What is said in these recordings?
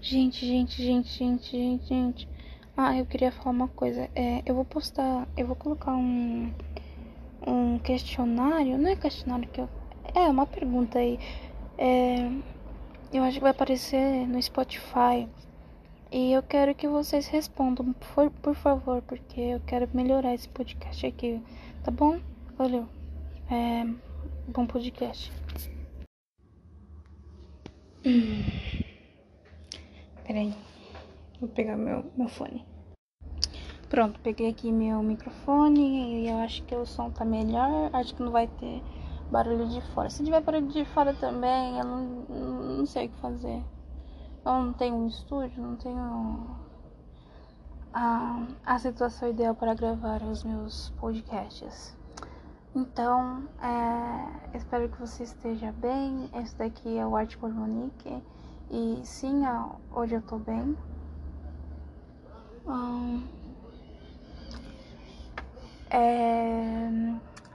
Gente, gente, gente, gente, gente, gente. Ah, eu queria falar uma coisa. É, eu vou postar, eu vou colocar um um questionário, não é questionário que eu é uma pergunta aí. É, eu acho que vai aparecer no Spotify. E eu quero que vocês respondam, por, por favor, porque eu quero melhorar esse podcast aqui, tá bom? Valeu. É, bom podcast. Hum. Peraí. Vou pegar meu, meu fone. Pronto, peguei aqui meu microfone e eu acho que o som tá melhor. Acho que não vai ter barulho de fora. Se tiver barulho de fora também, eu não, não sei o que fazer. Eu não tenho um estúdio, não tenho a, a situação ideal para gravar os meus podcasts. Então, é, espero que você esteja bem. Esse daqui é o Arte por Monique. E sim, hoje eu tô bem. Um, é,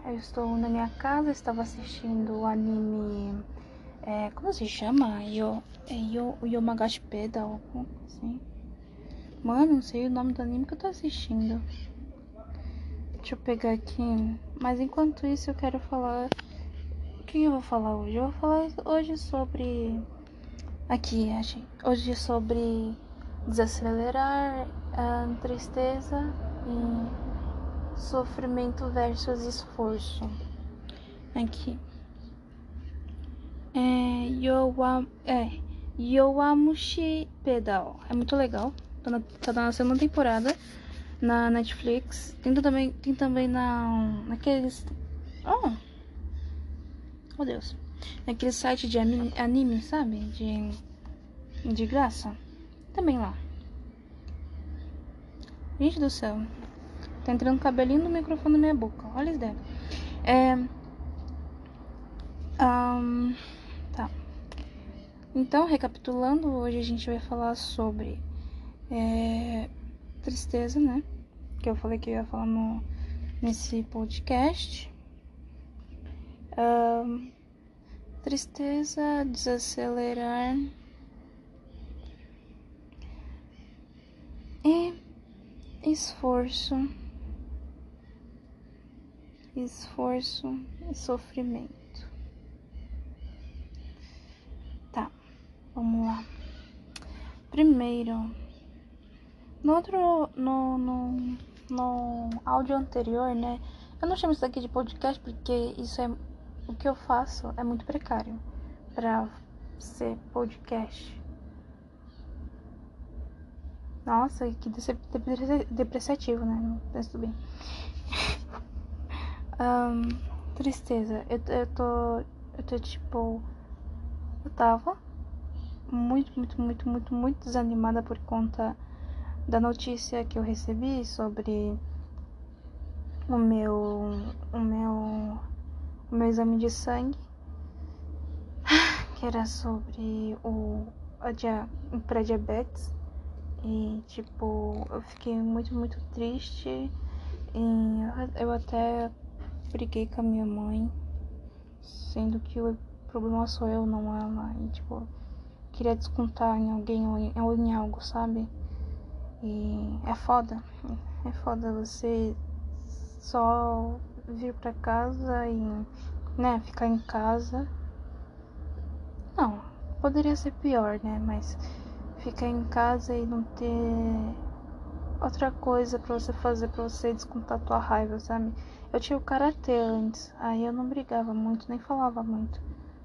eu estou na minha casa, estava assistindo o anime. É, como se chama? Yo, é Yo, Yomagashi Pedal, assim. Mano, não sei o nome do anime que eu tô assistindo. Deixa eu pegar aqui. Mas enquanto isso, eu quero falar. O que eu vou falar hoje? Eu vou falar hoje sobre Aqui, hoje sobre desacelerar, a tristeza e sofrimento versus esforço. Aqui. É, Yowa, é, Yowamushi Pedal. É muito legal. Tá na, tá na segunda temporada na Netflix. Tem também, tem também na, naqueles. Oh! Oh Deus naquele site de anime, sabe? De, de graça. Também lá. Gente do céu. Tá entrando cabelinho no microfone na minha boca. Olha isso daí. É. Um, tá. Então, recapitulando, hoje a gente vai falar sobre é, tristeza, né? Que eu falei que eu ia falar no, nesse podcast. Um, tristeza, desacelerar e esforço, esforço e sofrimento. Tá, vamos lá. Primeiro, no outro, no, no, no áudio anterior, né? Eu não chamo isso daqui de podcast porque isso é o que eu faço é muito precário para ser podcast. Nossa, que depreciativo, né? Mas tudo bem. um, tristeza. Eu, eu tô. Eu tô tipo. Eu tava muito, muito, muito, muito, muito desanimada por conta da notícia que eu recebi sobre o meu. O meu o meu exame de sangue, que era sobre o pré-diabetes. E, tipo, eu fiquei muito, muito triste. E eu até briguei com a minha mãe, sendo que o problema sou eu, não ela. E, tipo, queria descontar em alguém ou em, algo, sabe? E é foda. É foda você só vir para casa e, né, ficar em casa. Não, poderia ser pior, né, mas ficar em casa e não ter outra coisa para você fazer para você descontar tua raiva, sabe? Eu tinha o karatê antes, aí eu não brigava muito, nem falava muito,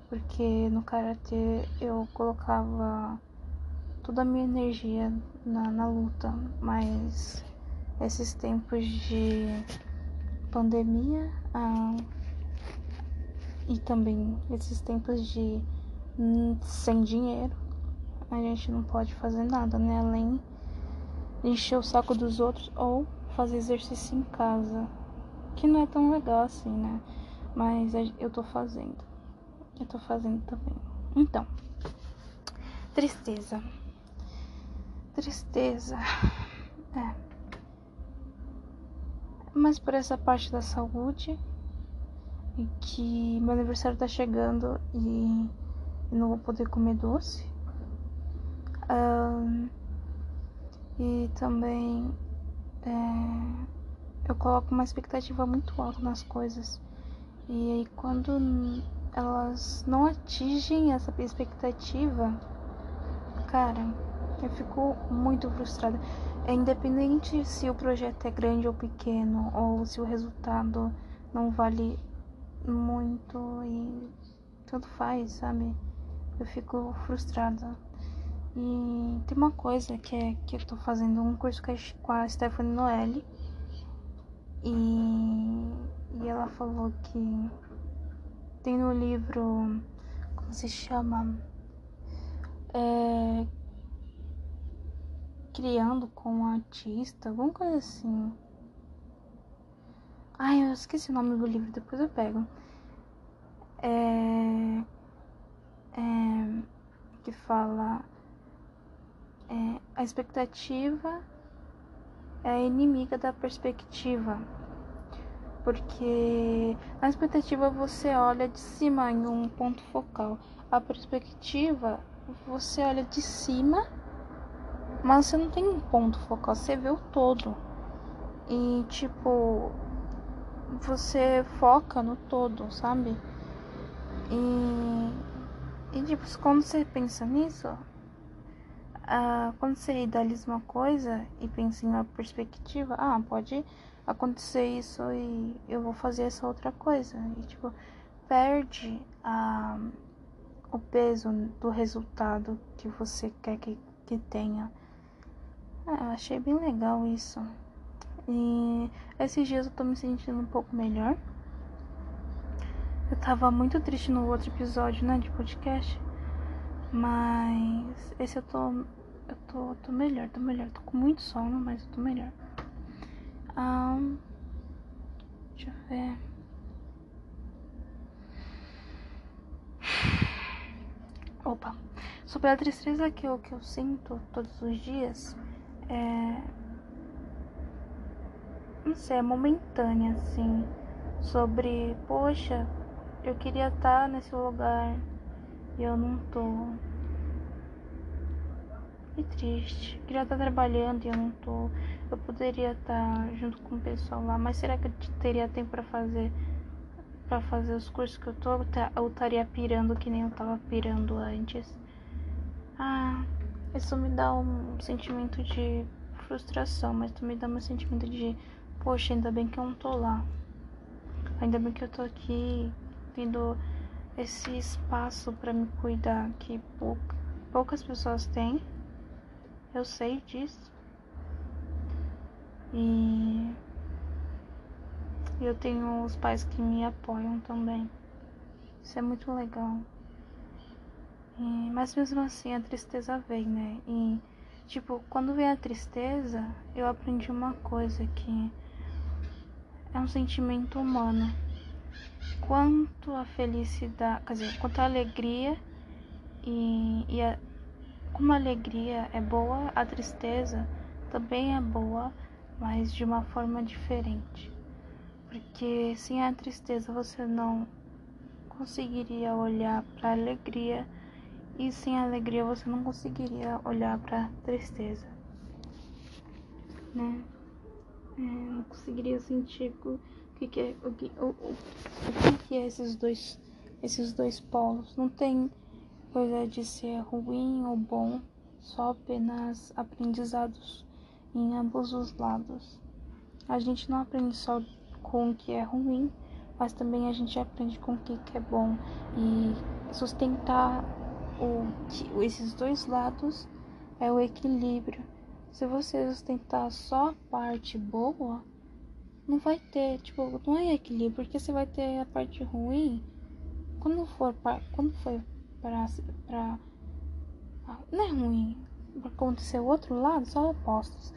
porque no karatê eu colocava toda a minha energia na, na luta, mas esses tempos de pandemia ah, e também esses tempos de sem dinheiro, a gente não pode fazer nada, né? Além de encher o saco dos outros ou fazer exercício em casa, que não é tão legal assim, né? Mas eu tô fazendo. Eu tô fazendo também. Então, tristeza. Tristeza. É mas por essa parte da saúde e que meu aniversário tá chegando e não vou poder comer doce. E também é, eu coloco uma expectativa muito alta nas coisas. E aí quando elas não atingem essa expectativa, cara, eu fico muito frustrada. É independente se o projeto é grande ou pequeno, ou se o resultado não vale muito e tanto faz, sabe? Eu fico frustrada. E tem uma coisa que é que eu tô fazendo um curso com a Stephanie Noelle. E, e ela falou que tem no livro. Como se chama? É, criando com um artista, alguma coisa assim. Ai, eu esqueci o nome do livro, depois eu pego. É, é, que fala é, a expectativa é a inimiga da perspectiva. Porque na expectativa você olha de cima em um ponto focal. A perspectiva você olha de cima mas você não tem um ponto focal, você vê o todo. E tipo, você foca no todo, sabe? E, e tipo, quando você pensa nisso, quando você idealiza uma coisa e pensa em uma perspectiva, ah, pode acontecer isso e eu vou fazer essa outra coisa. E tipo, perde a, o peso do resultado que você quer que, que tenha. Ah, achei bem legal isso. E esses dias eu tô me sentindo um pouco melhor. Eu tava muito triste no outro episódio, né, de podcast. Mas esse eu tô. Eu tô, tô melhor, tô melhor. Tô com muito sono, mas eu tô melhor. Um, deixa eu ver. Opa. Sobre a tristeza que eu, que eu sinto todos os dias é. Não sei, é momentânea, assim. Sobre, poxa, eu queria estar nesse lugar e eu não tô. Que triste. Queria estar trabalhando e eu não tô. Eu poderia estar junto com o pessoal lá, mas será que eu teria tempo para fazer para fazer os cursos que eu tô? Eu estaria pirando que nem eu tava pirando antes. Ah, isso me dá um sentimento de frustração, mas também dá um sentimento de, poxa, ainda bem que eu não tô lá. Ainda bem que eu tô aqui tendo esse espaço para me cuidar que poucas pessoas têm. Eu sei disso. E eu tenho os pais que me apoiam também. Isso é muito legal. Mas mesmo assim a tristeza vem, né? E tipo, quando vem a tristeza, eu aprendi uma coisa que é um sentimento humano. Quanto a felicidade, quer dizer, quanto a alegria e, e a, como a alegria é boa, a tristeza também é boa, mas de uma forma diferente. Porque sem a tristeza você não conseguiria olhar para a alegria e sem alegria você não conseguiria olhar para tristeza, né? É, não conseguiria sentir o que, que é o que, o, o, o que é esses dois esses dois polos. Não tem coisa de ser ruim ou bom, só apenas aprendizados em ambos os lados. A gente não aprende só com o que é ruim, mas também a gente aprende com o que é bom e sustentar o, esses dois lados é o equilíbrio. Se você sustentar só a parte boa, não vai ter, tipo, não é equilíbrio, porque você vai ter a parte ruim quando for pra, quando for para para não é ruim, para acontecer o outro lado, só opostos.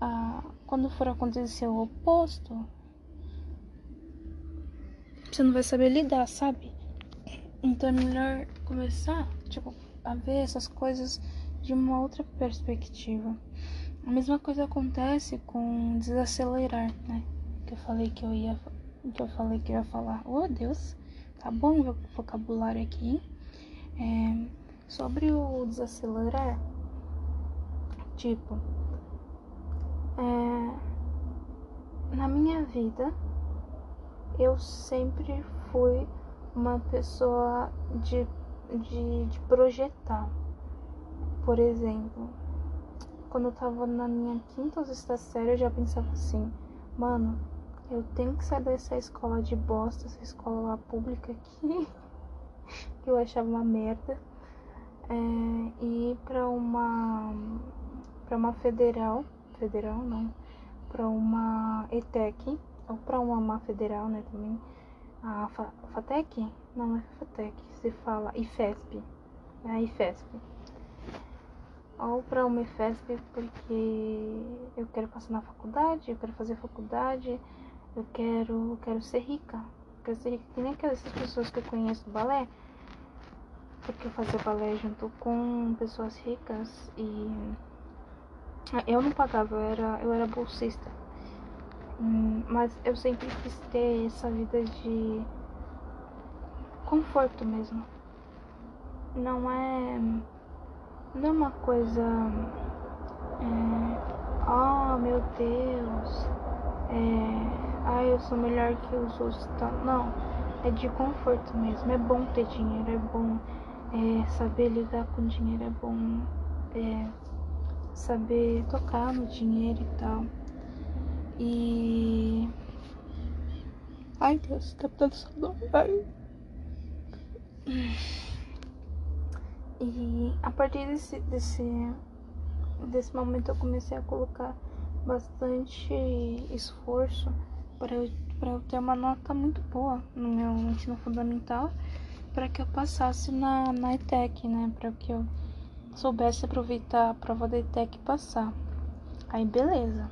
Ah, quando for acontecer o oposto, você não vai saber lidar, sabe? Então é melhor começar, tipo, a ver essas coisas de uma outra perspectiva. A mesma coisa acontece com desacelerar, né? Que eu falei que eu ia que eu falei que eu ia falar. Oh, Deus. Tá bom o vocabulário aqui. É, sobre o desacelerar, tipo, É, na minha vida, eu sempre fui uma pessoa de, de, de projetar. Por exemplo, quando eu tava na minha quinta ou sexta série, eu já pensava assim, mano, eu tenho que sair dessa escola de bosta, essa escola lá pública aqui, que eu achava uma merda, é, e ir pra uma, pra uma federal, federal não, pra uma ETEC, ou pra uma, uma federal, né, também, a FATEC? Não, é FATEC, se fala IFESP, é a IFESP ou para uma IFESP porque eu quero passar na faculdade, eu quero fazer faculdade, eu quero, quero ser rica. Eu quero ser rica que nem aquelas pessoas que eu conheço do balé. Porque eu fazia balé junto com pessoas ricas e eu não pagava, eu era, eu era bolsista. Hum, mas eu sempre quis ter essa vida de conforto mesmo. Não é não é uma coisa. É, oh meu Deus, é, ah, eu sou melhor que os outros. Então, não, é de conforto mesmo. É bom ter dinheiro, é bom é, saber lidar com dinheiro, é bom é, saber tocar no dinheiro e tal. E. Ai Deus, tá dando saudade. E a partir desse, desse, desse momento eu comecei a colocar bastante esforço para eu, para eu ter uma nota muito boa no meu ensino fundamental para que eu passasse na, na ETEC, né? Para que eu soubesse aproveitar a prova da ETEC e passar. Aí beleza.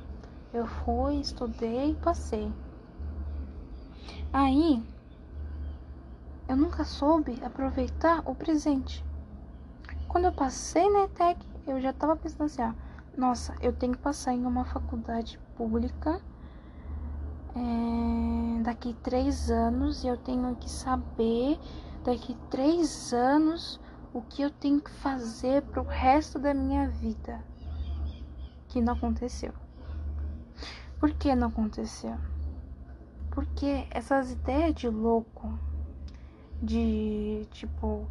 Eu fui, estudei e passei. Aí eu nunca soube aproveitar o presente. Quando eu passei na ETEC, eu já tava pensando assim, ah, nossa, eu tenho que passar em uma faculdade pública é, daqui três anos e eu tenho que saber daqui três anos o que eu tenho que fazer pro resto da minha vida. Que não aconteceu. Por que não aconteceu? Porque essas ideias de louco, de tipo,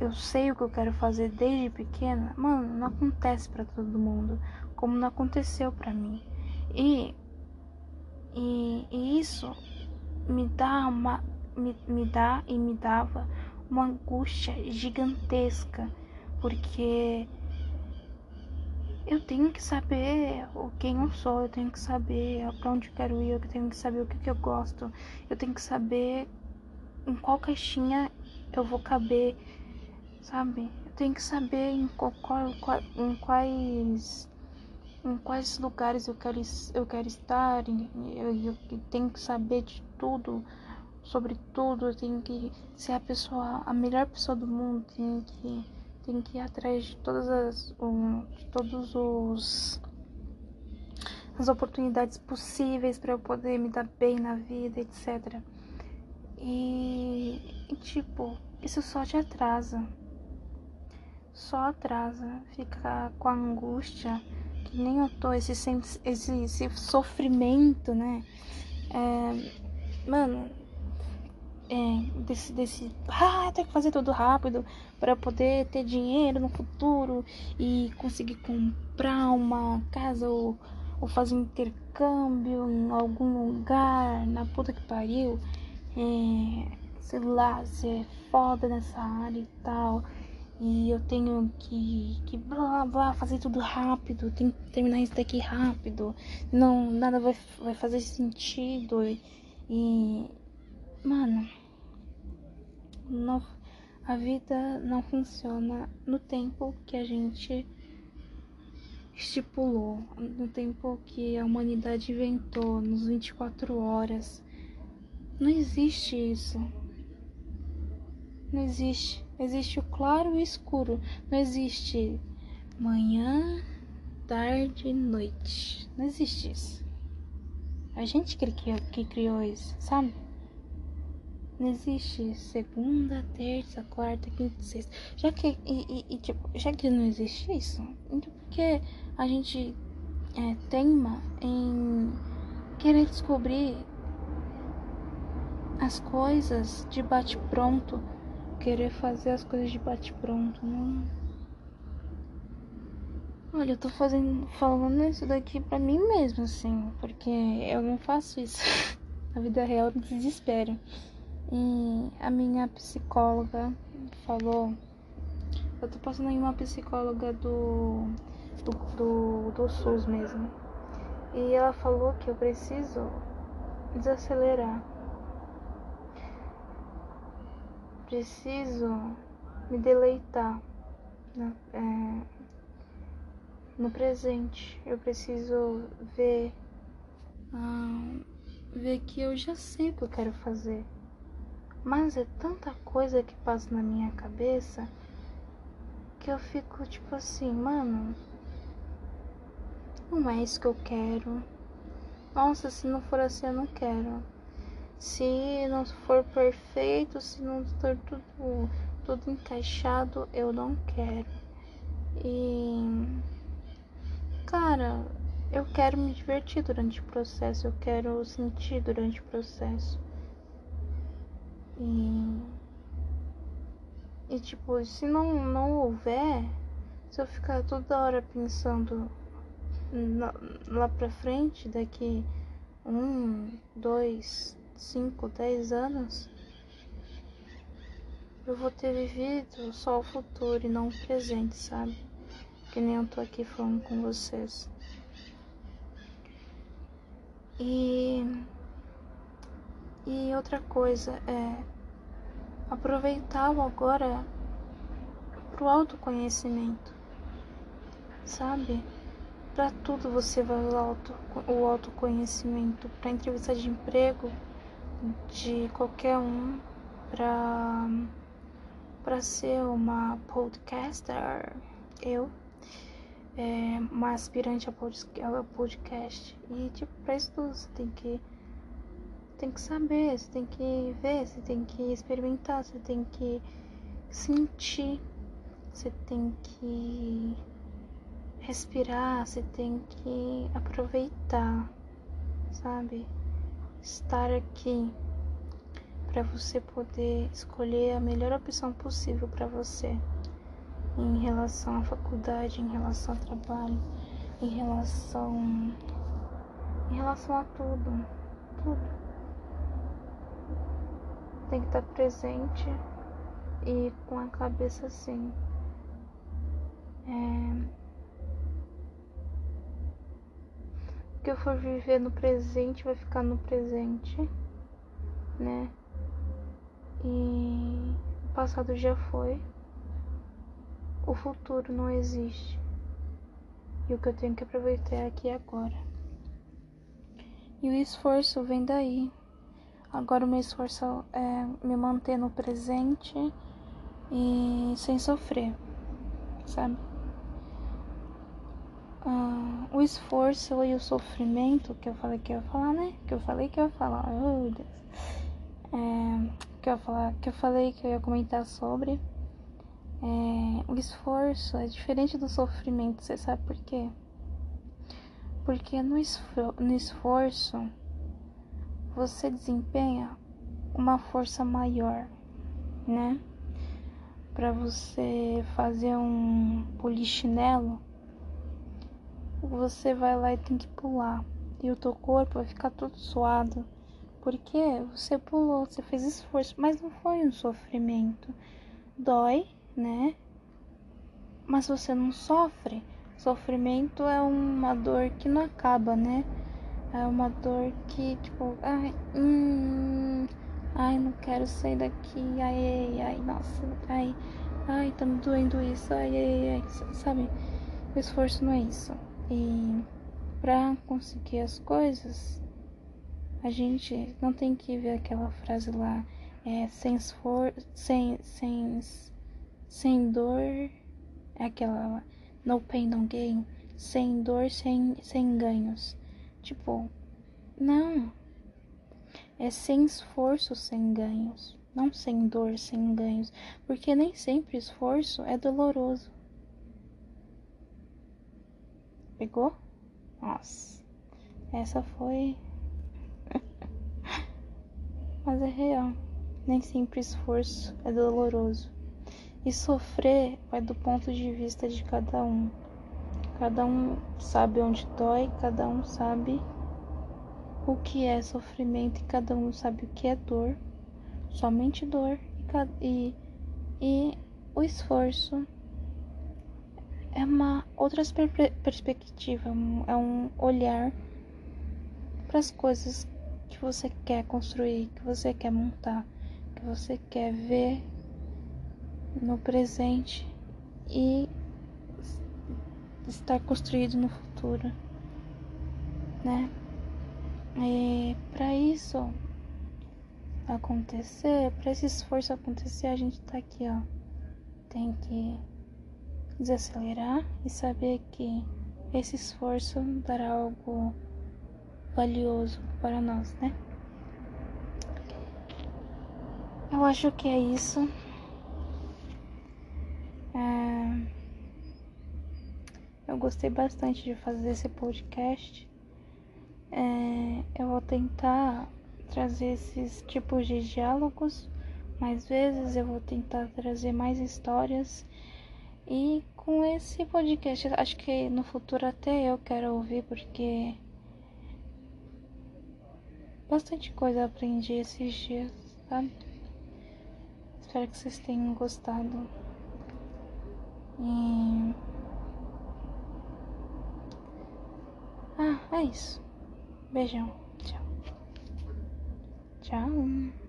eu sei o que eu quero fazer desde pequena, mano, não acontece para todo mundo, como não aconteceu para mim. E, e, e, isso me dá uma me, me dá e me dava uma angústia gigantesca, porque eu tenho que saber o quem eu sou, eu tenho que saber para onde eu quero ir, eu tenho que saber o que, que eu gosto, eu tenho que saber em qual caixinha eu vou caber sabe? Eu tenho que saber em, qual, qual, em quais em quais lugares eu quero, eu quero estar, eu, eu tenho que saber de tudo, sobre tudo, eu tenho que ser a pessoa, a melhor pessoa do mundo, tenho que, tenho que ir atrás de todas as, um, de todos os as oportunidades possíveis para eu poder me dar bem na vida, etc. E, e tipo, isso só te atrasa. Só atrasa, fica com a angústia, que nem eu tô, esse, esse, esse sofrimento, né? É, mano, é, desse, desse, ah, tem que fazer tudo rápido para poder ter dinheiro no futuro e conseguir comprar uma casa ou, ou fazer intercâmbio em algum lugar, na puta que pariu, é, sei lá, ser foda nessa área e tal. E eu tenho que, que blá blá fazer tudo rápido, tenho que terminar isso daqui rápido, não nada vai, vai fazer sentido. E, e mano, não, a vida não funciona no tempo que a gente estipulou, no tempo que a humanidade inventou, nos 24 horas. Não existe isso. Não existe. Existe o claro e o escuro. Não existe manhã, tarde e noite. Não existe isso. A gente que criou, que criou isso, sabe? Não existe segunda, terça, quarta, quinta, sexta. Já que, e, e, tipo, já que não existe isso, então por que a gente é, teima em querer descobrir as coisas de bate-pronto, querer fazer as coisas de bate-pronto, não. Olha, eu tô fazendo, falando isso daqui pra mim mesmo, assim, porque eu não faço isso. Na vida real eu me desespero. E a minha psicóloga falou. Eu tô passando em uma psicóloga do, do, do, do SUS mesmo. E ela falou que eu preciso desacelerar. Preciso me deleitar né? é, no presente. Eu preciso ver, ah, ver que eu já sei o que eu quero fazer. Mas é tanta coisa que passa na minha cabeça que eu fico tipo assim, mano, não é isso que eu quero. Nossa, se não for assim, eu não quero. Se não for perfeito, se não for tudo, tudo encaixado, eu não quero. E. Cara, eu quero me divertir durante o processo, eu quero sentir durante o processo. E, e tipo, se não, não houver, se eu ficar toda hora pensando na, lá pra frente, daqui um, dois, cinco, dez anos, eu vou ter vivido só o futuro e não o presente, sabe? Que nem eu tô aqui falando com vocês. E e outra coisa é aproveitar o agora pro autoconhecimento, sabe? Para tudo você vai usar o autoconhecimento, para entrevista de emprego de qualquer um, para para ser uma podcaster, eu é, uma aspirante a podcast e tipo para isso tudo você tem que tem que saber, você tem que ver, você tem que experimentar, você tem que sentir, você tem que respirar, você tem que aproveitar, sabe? Estar aqui para você poder escolher a melhor opção possível para você em relação à faculdade, em relação ao trabalho, em relação em relação a tudo, tudo tem que estar presente e com a cabeça assim. É... O que eu for viver no presente vai ficar no presente, né? E o passado já foi, o futuro não existe. E o que eu tenho que aproveitar é aqui agora. E o esforço vem daí, Agora o meu esforço é me manter no presente e sem sofrer, sabe? Ah, o esforço e o sofrimento que eu falei que eu ia falar, né? Que eu falei que eu ia falar, oh Deus. É, que eu ia falar, que eu falei que eu ia comentar sobre. É, o esforço é diferente do sofrimento, você sabe por quê? Porque no, esfor no esforço você desempenha uma força maior, né? Para você fazer um polichinelo, você vai lá e tem que pular. E o teu corpo vai ficar todo suado. Porque você pulou, você fez esforço, mas não foi um sofrimento. Dói, né? Mas você não sofre. Sofrimento é uma dor que não acaba, né? É uma dor que, tipo, ai, hum, ai, não quero sair daqui, ai, ai, ai, nossa, ai, ai, tá me doendo isso, ai, ai, ai, sabe? O esforço não é isso. E pra conseguir as coisas, a gente não tem que ver aquela frase lá, é, sem esforço, sem, sem, sem dor, é aquela no pain, no gain, sem dor, sem, sem ganhos. Tipo, não. É sem esforço, sem ganhos. Não sem dor, sem ganhos. Porque nem sempre esforço é doloroso. Pegou? Nossa, essa foi. Mas é real. Nem sempre esforço é doloroso. E sofrer vai do ponto de vista de cada um. Cada um sabe onde dói, cada um sabe o que é sofrimento e cada um sabe o que é dor. Somente dor e, e, e o esforço é uma outra perspectiva, é um olhar para as coisas que você quer construir, que você quer montar, que você quer ver no presente e estar construído no futuro, né? E para isso acontecer, para esse esforço acontecer, a gente tá aqui, ó. Tem que desacelerar e saber que esse esforço dará algo valioso para nós, né? Eu acho que é isso. É... Eu gostei bastante de fazer esse podcast. É... Eu vou tentar trazer esses tipos de diálogos mais vezes. Eu vou tentar trazer mais histórias e com esse podcast, acho que no futuro até eu quero ouvir porque bastante coisa aprendi esses dias, sabe? Espero que vocês tenham gostado. E Ah, é isso. Beijão. Tchau. Tchau.